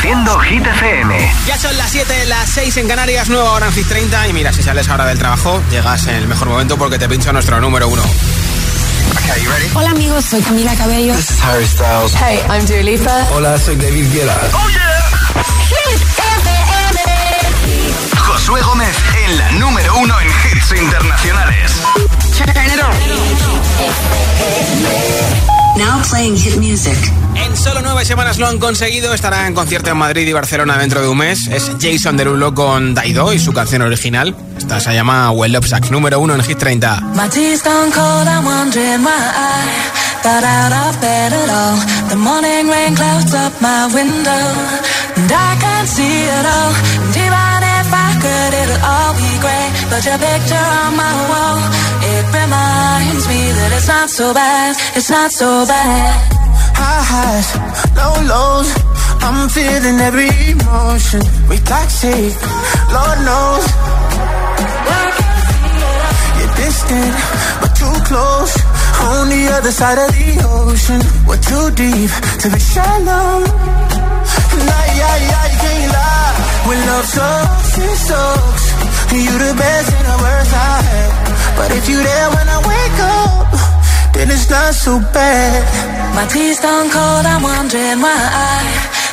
Reproduciendo Hit FM. Ya son las 7, las 6 en Canarias, nueva hora en Hit 30. Y mira, si sales ahora del trabajo, llegas en el mejor momento porque te pincho nuestro número uno. Okay, you ready? Hola amigos, soy Camila Cabello. This is Harry Styles. Hey, I'm Dua Lipa. Hola, soy David Guetta. Oh yeah. Hit FM. Josué Gómez en la número uno en hits internacionales. Now playing hit music. En solo nueve semanas lo han conseguido. Estará en concierto en Madrid y Barcelona dentro de un mes. Es Jason Derulo con Daido y su canción original. Esta se llama Well Up Sack, número uno en Hit 30. My tea's gone cold, I'm wondering why I got out of bed at all. The morning rain clouds up my window, and I can't see it all. And could, it'll all be great. But your picture on my wall, it reminds me that it's not so bad, it's not so bad. High highs, low lows. I'm feeling every emotion. We toxic, Lord knows. You're distant, but too close. On the other side of the ocean. We're too deep to be shallow. Can't lie. When love sucks, it sucks. You the best and the worst I had. But if you there when I wake up, then it's not so bad. My tea's gone cold, I'm wondering why I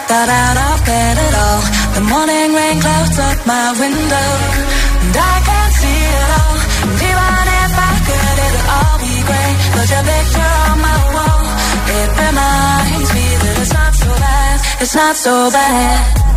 got out of bed at all. The morning rain clouds up my window, and I can't see it all. And even if I could, it'll all be great. But your picture on my wall, it reminds me that it's not so bad, it's not so bad.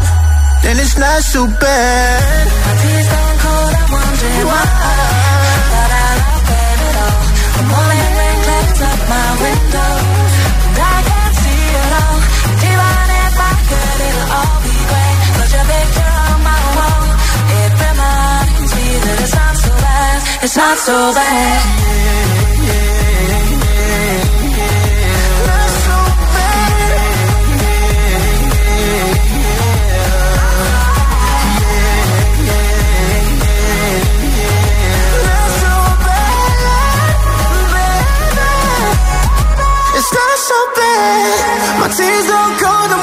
then it's not so bad. My gone cold, I'm wondering why. Of bed all. The morning rain clouds up my window. And I can't see all. Even if I could, it'll all be. But picture on my wall, it reminds me that it's not so bad. It's not so bad. My tears cold. And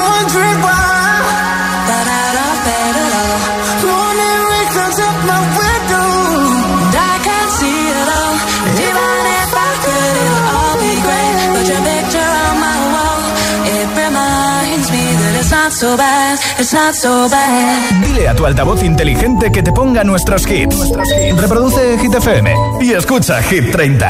I can't see it all. I. Dile a tu altavoz inteligente que te ponga nuestros hits. Reproduce Hit FM y escucha Hit 30.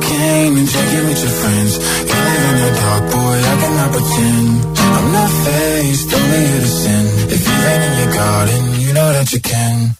Cocaine and drinking with your friends. You live in the dark, boy, I cannot pretend. I'm not faced, only here to sin. If you ain't in your garden, you know that you can.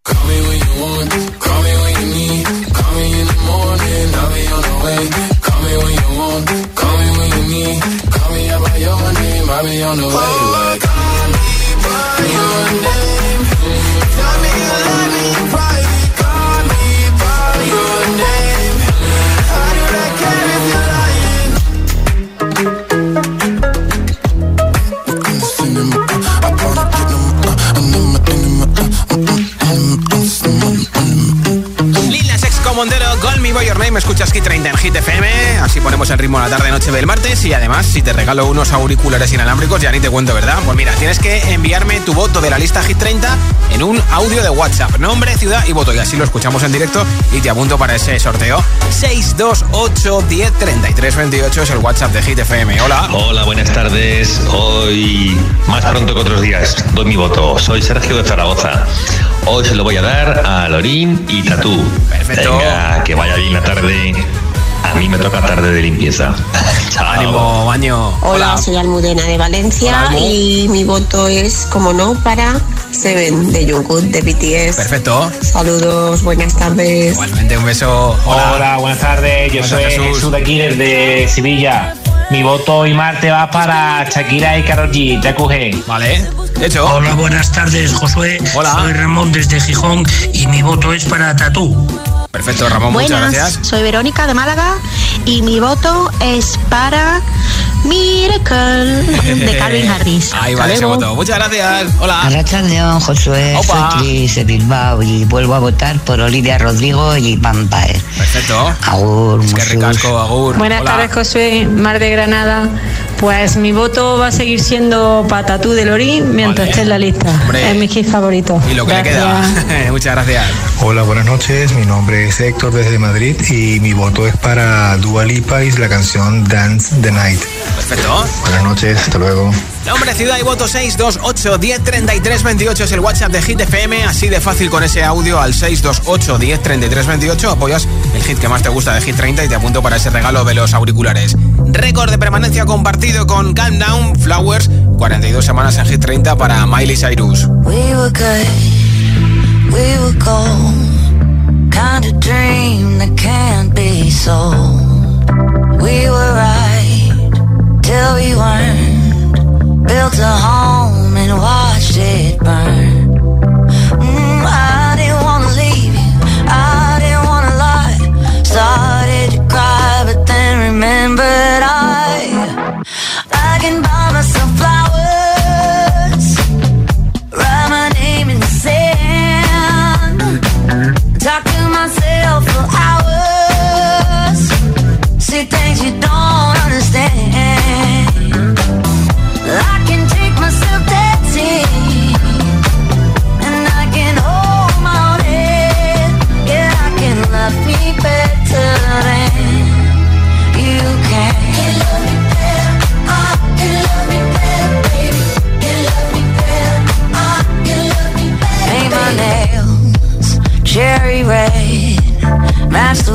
Me when you want, call me when you need. Call me in the morning, I'll be on the way. Call me when you want, call me when you need. Call me out by your name, I'll be on the way. Like, call me by your name. Me escuchas Hit 30 en Hit FM, así ponemos el ritmo a la tarde-noche del martes y además si te regalo unos auriculares inalámbricos ya ni te cuento, ¿verdad? Pues mira, tienes que enviarme tu voto de la lista Hit 30 en un audio de WhatsApp, nombre, ciudad y voto y así lo escuchamos en directo y te apunto para ese sorteo. 628 10 33 28 es el WhatsApp de Hit FM. Hola. Hola, buenas tardes. Hoy, más pronto que otros días, doy mi voto. Soy Sergio de Zaragoza. Hoy se lo voy a dar a Lorín y Tatú. Perfecto. Venga, que vaya bien la tarde. A mí me toca tarde de limpieza. Chao. Ánimo, baño. Hola, soy Almudena de Valencia Hola, y mi voto es, como no, para Seven de Jungkook de BTS. Perfecto. Saludos, buenas tardes. Igualmente un beso. Hola. Hola, buenas tardes. Yo Buenas soy Jesús. Jesús de aquí desde Sevilla. Mi voto hoy martes va para Shakira y Karol G, TQG. Vale. De hecho. Hola, buenas tardes, Josué. Hola. Soy Ramón desde Gijón y mi voto es para Tatú. Perfecto, Ramón, muchas Buenas, gracias. soy Verónica de Málaga y mi voto es para Miracle de Calvin Harris. Ahí vale ese voto. Muchas gracias. Hola. León, Josué, Opa. soy Cris de Bilbao y vuelvo a votar por Olivia Rodrigo y Vampire. Perfecto. Agur, Es que ricasco, Agur. Buenas Hola. tardes, Josué, Mar de Granada. Pues mi voto va a seguir siendo Patatú de Lorín mientras Vale. esté en la lista. Hombre. Es mi hit favorito. Y lo que le queda. muchas gracias. Hola, buenas noches. Mi nombre es Héctor desde Madrid y mi voto es para Dua Lipa y la canción Dance the Night. Perfecto. Buenas noches, hasta luego. Nombre, ciudad y voto 628 10 33 28 es el WhatsApp de Hit FM. Así de fácil con ese audio al 628 10 33 28. Apoyas el hit que más te gusta de Hit 30 y te apunto para ese regalo de los auriculares. Récord de permanencia compartido con Calm Down Flowers. 42 semanas en Hit 30 para Miley Cyrus. We were good, we were gold. Kind of dream that can't be sold. We were right till we weren't. Built a home and watched it burn.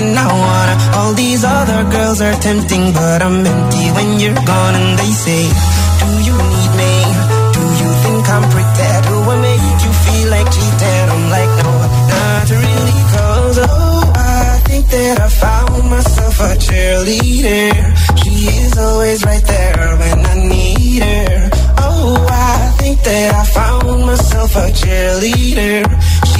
when I wanna. All these other girls are tempting, but I'm empty when you're gone. And they say, Do you need me? Do you think I'm pretty? Do I make you feel like cheating? I'm like, No, not really, cause oh, I think that I found myself a cheerleader. She is always right there when I need her. Oh, I think that I found myself a cheerleader. She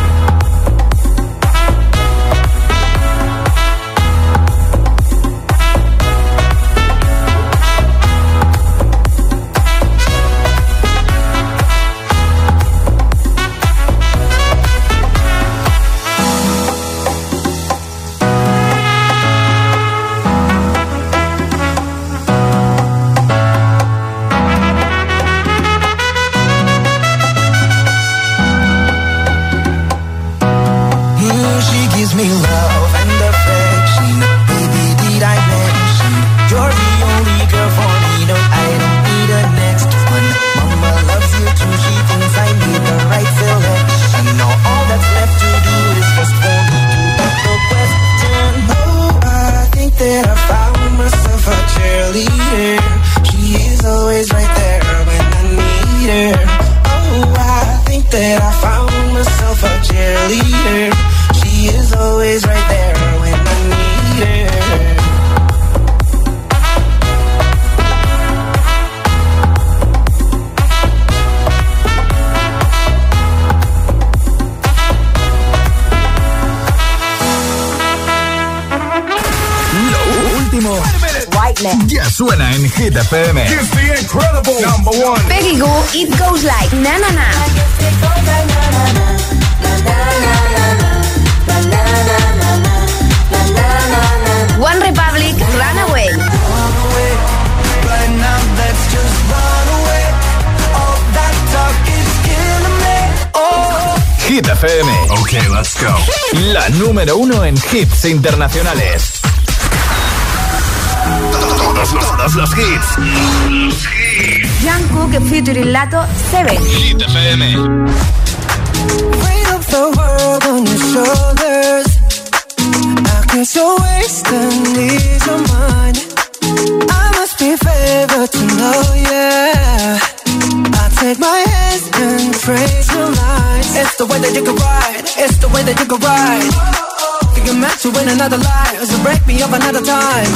Suena en Hit FM. Peggy Goo, It Goes Like Na Na Na. One Republic, Runaway. Hit FM. Ok, let's go. La número uno en hits internacionales. Todos los, todos los hits. Jungkook featuring Lato 7. Hit FM. Weight of the world on your shoulders. I guess you're wasting these your mind. I must be favored to know, yeah. I take my hands and praise your lines. It's the way that you can ride. It's the way that you can ride. Think I'm to win another life, so break me up another time.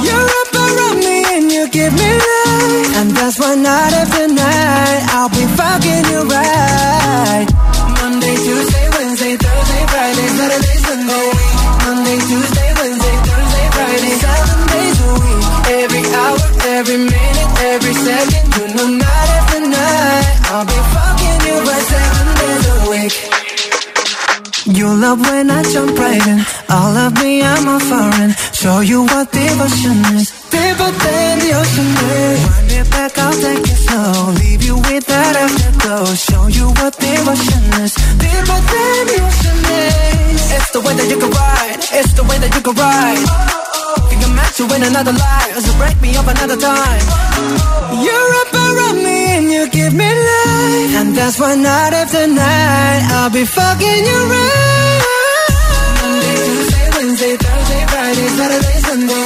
You're up around me and you give me life, and that's why night after night I'll be fucking you right. Show you what devotion is. Deeper than the ocean is. Wind it back, I'll take it slow. Leave you with that afterglow. Show you what devotion is. Deeper than the ocean is. It's the way that you can ride. It's the way that you can ride. Think I'm meant to win another life. So break me up another time. Oh. You're up around me and you give me life. And that's why night after night I'll be fucking you right. Monday, Tuesday, Wednesday, Thursday, Fridays, Saturdays, Sundays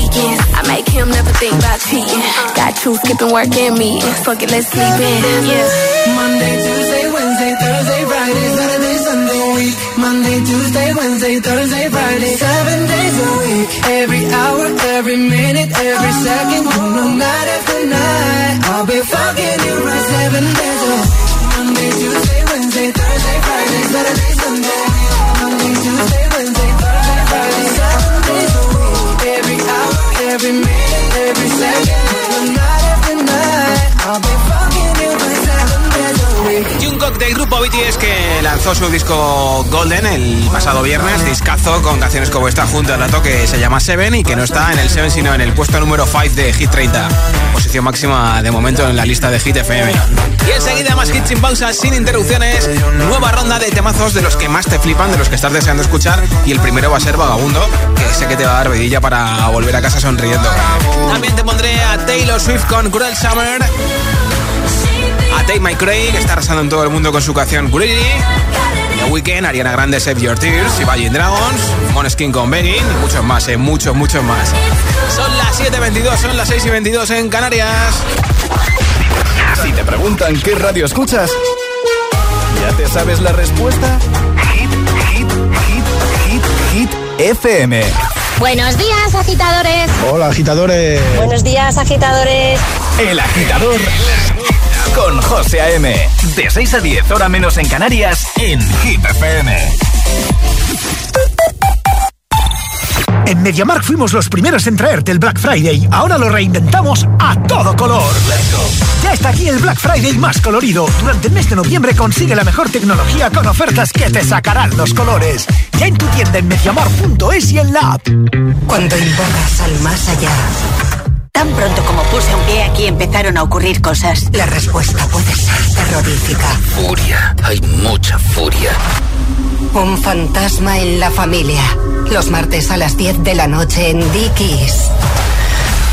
I make him never think about cheating. Got you skipping work and me. Fuck it, let's sleep in. Yeah. Monday, Tuesday, Wednesday, Thursday, Friday, Saturday, Sunday, week. Monday, Tuesday, Wednesday, Thursday, Friday, seven days a week. Every hour, every minute, every second, know, night after night. I'll be fucking you right seven days every minute, every second, know, night after night. I'll be del grupo BTS que lanzó su disco Golden el pasado viernes, discazo con canciones como esta junto al dato que se llama Seven y que no está en el Seven sino en el puesto número 5 de Hit 30, posición máxima de momento en la lista de Hit FM. Y enseguida más hits sin pausas, sin interrupciones, nueva ronda de temazos de los que más te flipan, de los que estás deseando escuchar y el primero va a ser Vagabundo, que sé que te va a dar vidilla para volver a casa sonriendo. También te pondré a Taylor Swift con Cruel Summer a Take My Craig, que está arrasando en todo el mundo con su canción Greedy. The Weeknd, Ariana Grande, Save Your Tears, Imagine Dragons, Moneskin con Begging y muchos más, eh, muchos, muchos más. Son las 7.22, son las 6 y 22 en Canarias. Si te preguntan qué radio escuchas, ¿ya te sabes la respuesta? Hit, hit, hit, hit, hit, FM. Buenos días, agitadores. Hola, agitadores. Buenos días, agitadores. El agitador con José A.M. De 6 a 10, hora menos en Canarias, en Hit FM. En MediaMark fuimos los primeros en traerte el Black Friday. Ahora lo reinventamos a todo color. Ya está aquí el Black Friday más colorido. Durante el mes de noviembre consigue la mejor tecnología con ofertas que te sacarán los colores. Ya en tu tienda en mediamar.es y en la app. Cuando invocas al más allá. Tan pronto como puse un pie aquí empezaron a ocurrir cosas. La respuesta puede ser terrorífica. Furia, hay mucha furia. Un fantasma en la familia. Los martes a las 10 de la noche en Dickies.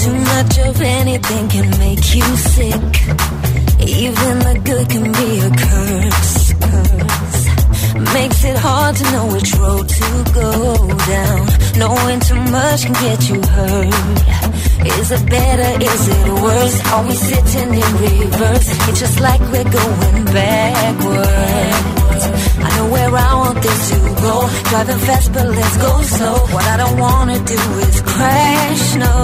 Too much of anything can make you sick. Even the good can be a curse. curse. Makes it hard to know which road to go down. Knowing too much can get you hurt. Is it better? Is it worse? Are we sitting in reverse? It's just like we're going backwards. I know where I want this to go. Driving fast, but let's go slow. What I don't wanna do is crash, no.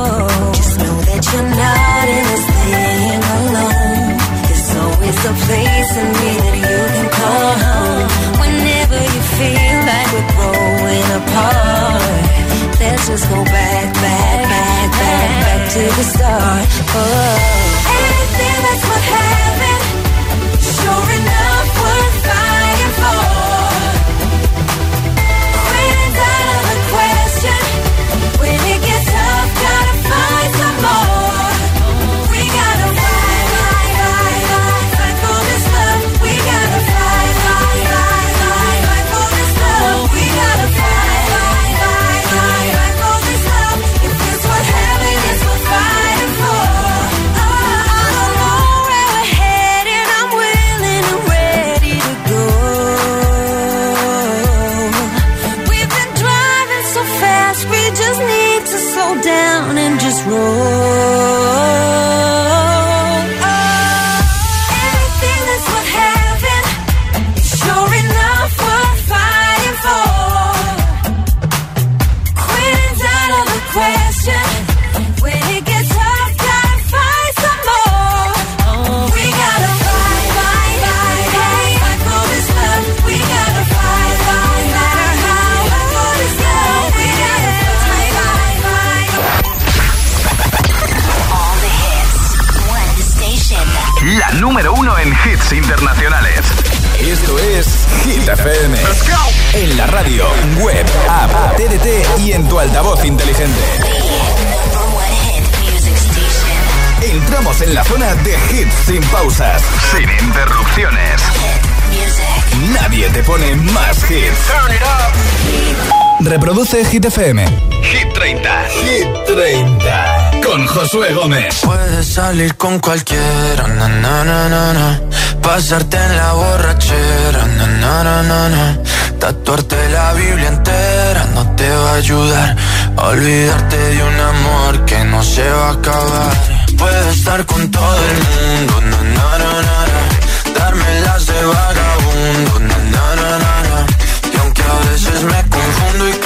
Just know that you're not in this thing alone. There's always a place in me that you can call home. Whenever you feel like we're growing apart, let's just go back, back, back, back, back to the start. Oh. Anything that's what happened, 12 Hit FM. Hit 30. Hit 30. Con Josué Gómez. Puedes salir con cualquiera, na, na, na, pasarte en la borrachera, na, tatuarte la Biblia entera no te va a ayudar. Olvidarte de un amor que no se va a acabar. Puedes estar con todo el mundo, darme las de vagabundo, y aunque a veces me confundo y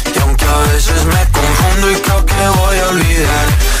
aunque a veces me confundo y creo que voy a olvidar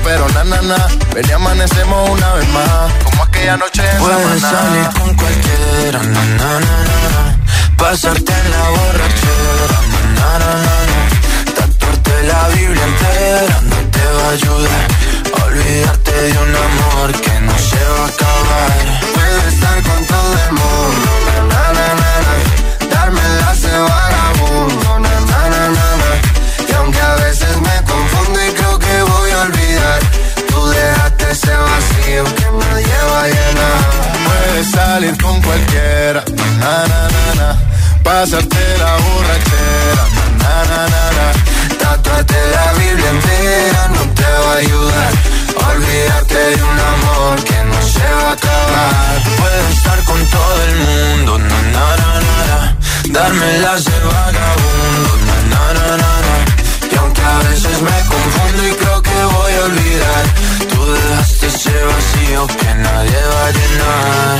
pero na, na, na. Ven y amanecemos una vez más, como aquella noche en Puedes salir con cualquiera, na, na, na, na, Pasarte en la borrachera, na, na, na, na, Tatuarte la Biblia entera no te va a ayudar. Olvidarte de un amor que no se va a acabar. Puedes estar con todo el mundo, Salir con cualquiera, na, na, na, na. Pasarte la borrachera, na, na, na, na. Tatuarte la Biblia entera no te va a ayudar. Olvidarte de un amor que no se va a acabar. Puedes estar con todo el mundo, na, na, na, na, na. Darme las de vagabundo, na, na, na, na. Y aunque a veces me confundo y creo que voy a olvidar, ese vacío que nadie va a llenar.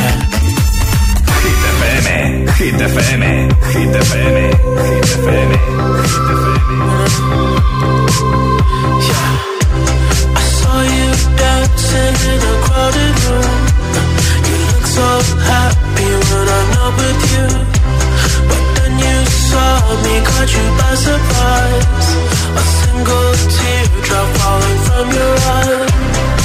Hit FM, Hit FM, Hit FM, Hit FM, Yeah. I saw you dancing in a crowded room. You look so happy when I'm not with you. But then you saw me, caught you by surprise. A single teardrop de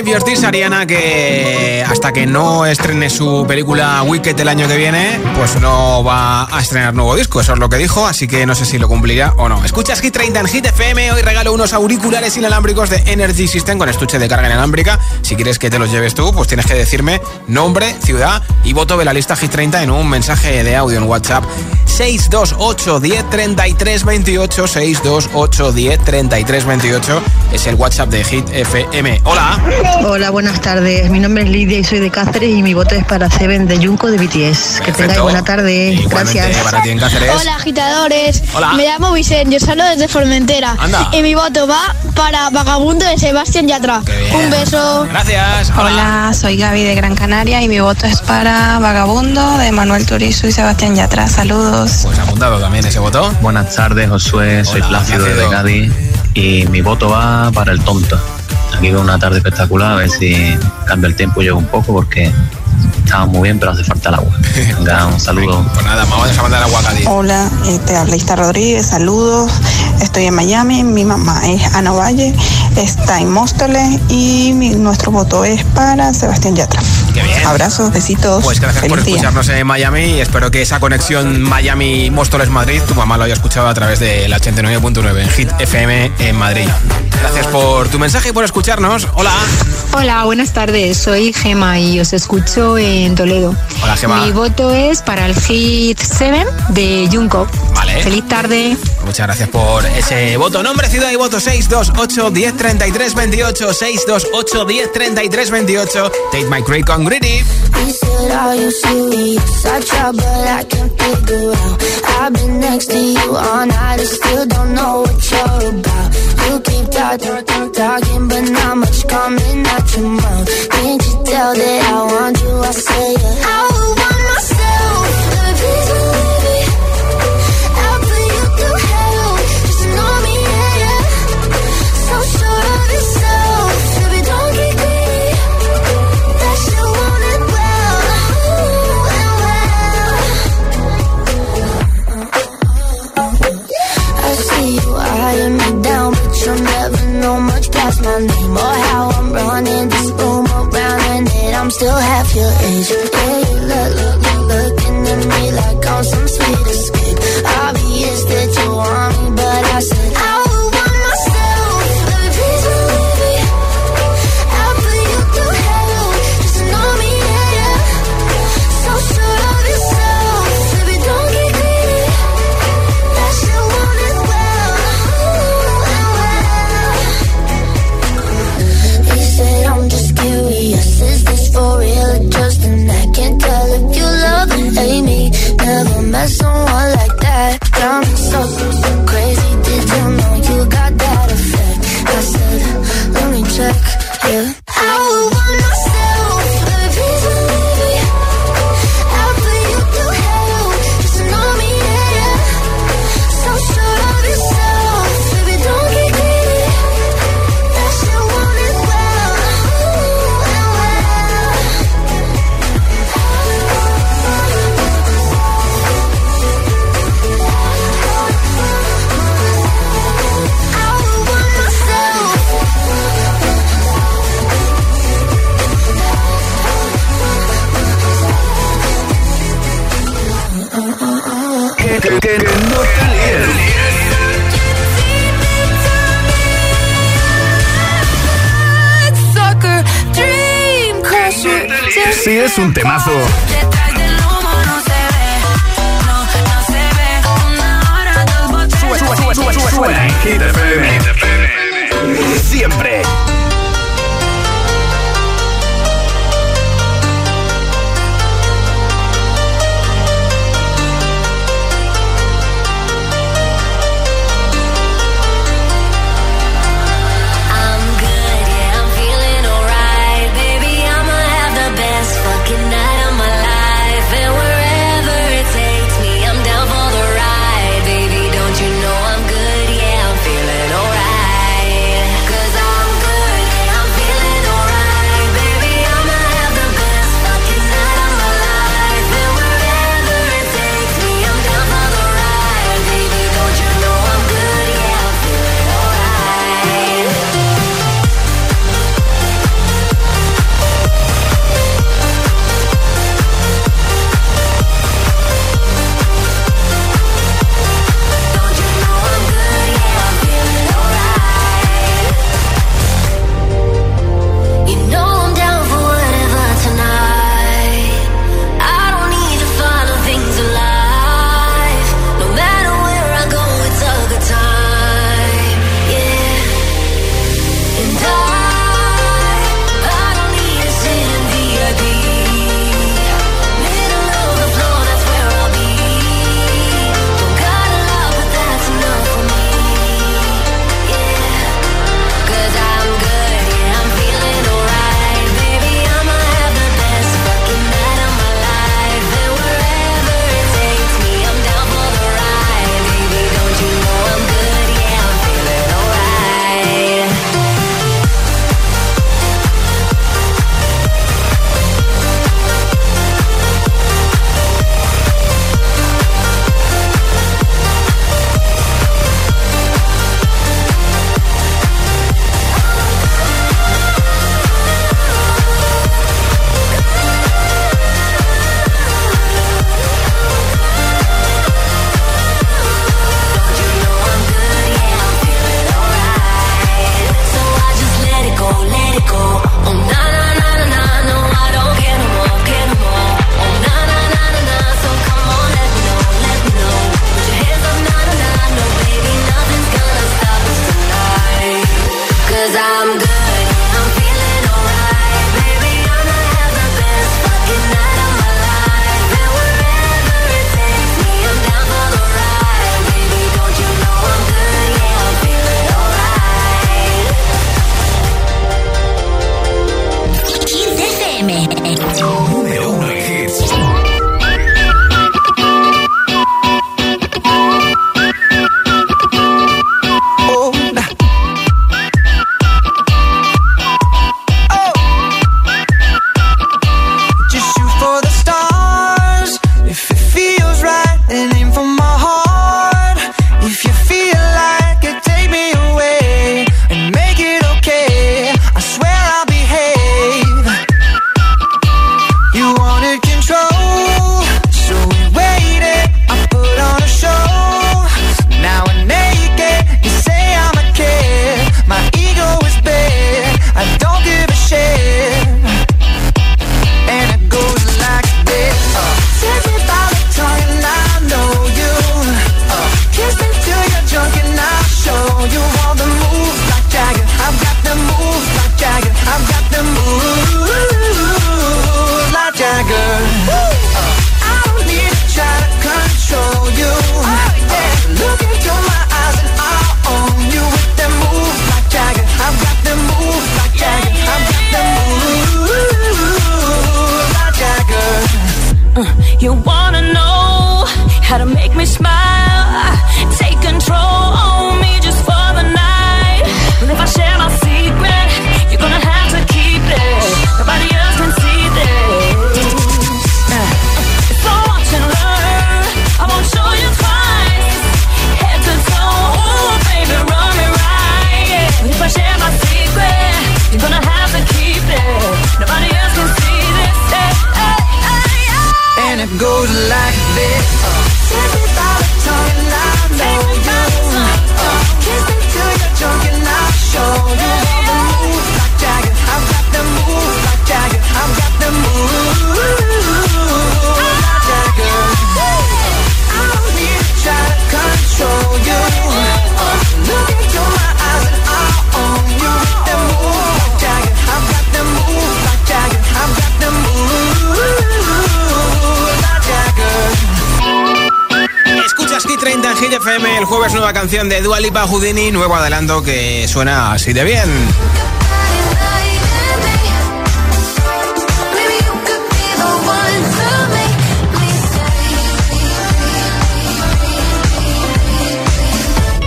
Save Your Ariana, que hasta que no estrene su película Wicked el año que viene, pues no va a estrenar nuevo disco. Eso es lo que dijo, así que no sé si lo cumplirá o no. Escuchas Hit 30 en Hit FM. Hoy regalo unos auriculares inalámbricos de Energy System con estuche de carga inalámbrica. Si quieres que te los lleves tú, pues tienes que decirme nombre, ciudad y voto de la lista Hit 30 en un mensaje de audio en WhatsApp 628 10 33 28 628 10 33 28 es el WhatsApp de Hit FM. Hola. Hola, buenas tardes. Mi nombre es Lidia y soy de Cáceres y mi voto es para Seven de Junco de BTS. Que tengáis buena tarde. Gracias. Para ti en Cáceres. Hola, agitadores. Hola. Me llamo Vicente, yo salgo desde Formentera. Anda. Y mi voto va para Vagabundo de Sebastián Yatra. Un beso. Gracias. Hola, soy Gaby de Gran Canaria y mi voto es para Vagabundo de Manuel Turizo y Sebastián Yatra. Saludos. Pues apuntado también ese voto. Buenas tardes, Josué. Soy Hola, Plácido de. Cádiz y mi voto va para el tonto. Aquí veo una tarde espectacular, a ver si cambia el tiempo y llego un poco porque estaba muy bien, pero hace falta el agua. Venga, un saludo. Pues nada, vamos a mandar agua a. Hola, te habla Ista Rodríguez, saludos. Estoy en Miami, mi mamá es Ana Valle, está en Móstoles y mi- nuestro voto es para Sebastián Yatra. Qué bien. Abrazos, besitos. Pues gracias por día. escucharnos en Miami y espero que esa conexión Miami-Móstoles-Madrid tu mamá lo haya escuchado a través de la 89.9 en Hit FM en Madrid. Gracias por tu mensaje y por escucharnos. Hola. Hola, buenas tardes. Soy Gema y os escucho en Toledo. Hola, Gema. Mi voto es para el Hit 7 de Jungkook. Vale. Feliz tarde. Muchas gracias por ese voto. Nombre, ciudad y voto 628 10 33 28 628 10 33 28. Take my Great con Greedy. He said, Are you serious? I try, but I can't figure out. I've been next to you all night and still don't know what you're about. You keep talking, talking, talking, but not much coming out your mouth. Can't you tell that I want you? I say, yeah. I want my name. Or how I'm running. This room around, and that I'm still half your age. That's on I'm good. Canción de Dua Lipa Houdini, nuevo adelanto que suena así de bien.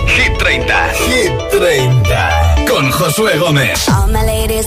Hit 30. Hit 30. Con Josué Gómez. All my ladies.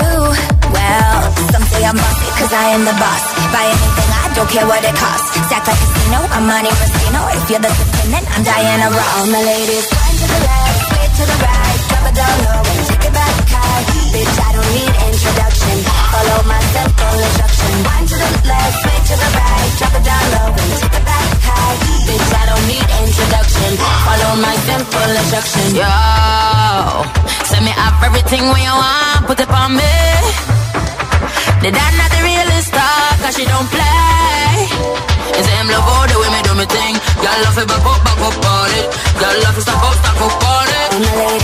You. Well, some say I'm bossy, cause I am the boss. Buy anything, I don't care what it costs. Stack like a casino, I'm Monte Rustino. If you're the supreme, I'm Diana Ross. All my ladies, one to the left, way to the right. Drop it down low and take it back high. Bitch, I don't need introduction. Follow my simple instruction. One to the left, way to the right. Drop it down low and take it back high. Bitch, I don't need introduction. Follow my simple instruction. Yo, send me up everything when you want, put it on me. The dad not the realest star, cause she don't play. It's him love all the way me do me thing. Y'all love it, back up, back up on it. Y'all love it, stop up, stop up on it.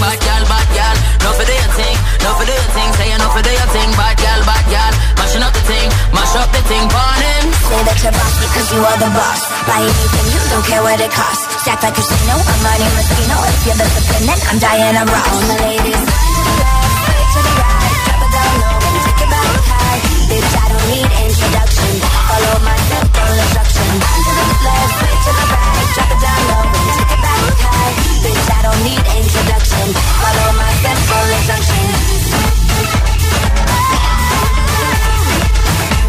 Bad gal, bad gal, no for your thing, no for your thing. Say no for your thing, bad gal, bad gal. Mashing up the thing, mash up the thing, on him. Say that you're bossy cause you are the boss. Buy anything, you don't care what it costs. Stack like a casino, I'm Monte Rustino. If you're the supreme, I'm Diana Ross. All my ladies, need introduction. Follow my simple instruction. Left, way to the right, drop it down low and take it back high. Bitch, I don't need introduction. Follow my simple instruction.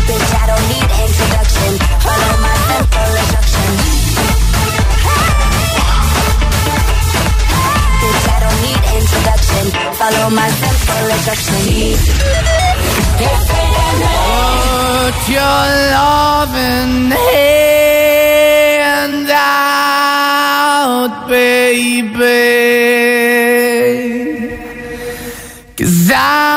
Bitch, I don't need introduction. Follow my simple instruction. Need. Follow my simple instruction. Put your loving hand out, baby. Cause I'm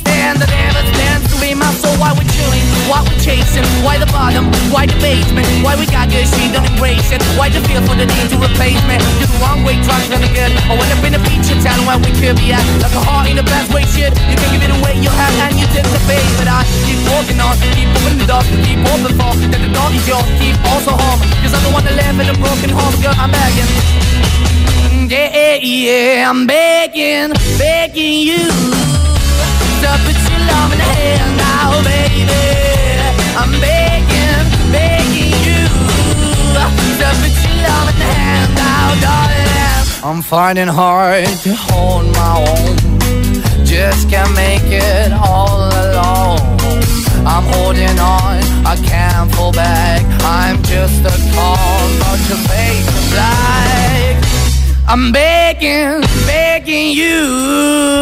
stand, that never stands to be my soul. Why we chilling? Why we chasing? Why the bottom? Why the basement? Why we got good, she don't embrace? Why the feel for the need to replace me? You're the wrong way, trying to good. I went up in a feature town where we could be at. Like a heart in the best way, shit. You can give it away, you have, and you take the bait. But I keep walking on, keep moving the door, keep open for. That the door is yours, keep also home. Cause I'm the one that live in a broken home, girl, I'm begging. Yeah, yeah, I'm begging, begging you to put your love in the now, baby. I'm begging, begging you to put your love in the now, darling. I'm finding hard to hold my own. Just can't make it all alone. I'm holding on, I can't fall back. I'm just a call, not your face black. I'm begging, begging you,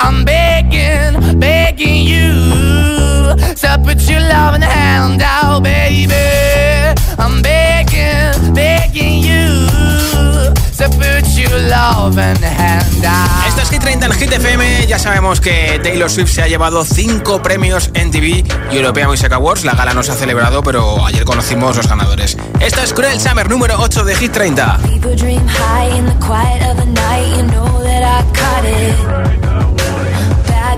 I'm begging, begging you to put your loving hand out, baby. I'm begging, begging you to put your loving hand out. Esto es Hit 30 en Hit FM. Ya sabemos que Taylor Swift se ha llevado 5 premios en TV European Music Awards. La gala no se ha celebrado, pero ayer conocimos los ganadores. Esto es Cruel Summer, número 8 de Hit 30.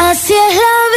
Así es la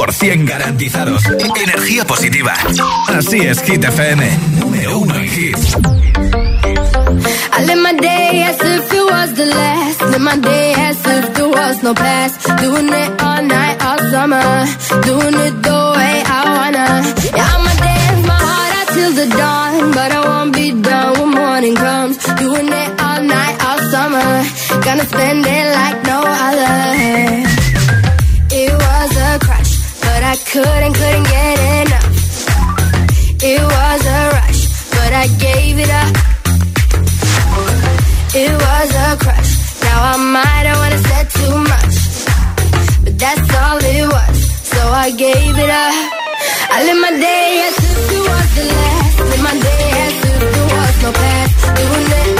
100% garantizados. Energía positiva. Así es, Hit FM. Número uno en hits. I live my day as if it was the last. Live my day as if there was no past. Doing it all night, all summer. Doing it the way I wanna. Yeah, I'ma dance my heart out till the dawn. But I won't be done when morning comes. Doing it all night, all summer. Gonna spend it like no other. It was a crush. I couldn't, couldn't get enough. It was a rush, but I gave it up. It was a crush. Now I might have wanna said too much, but that's all it was. So I gave it up. I live my day as if it was the last. Live my day as if it was no past. Doing never.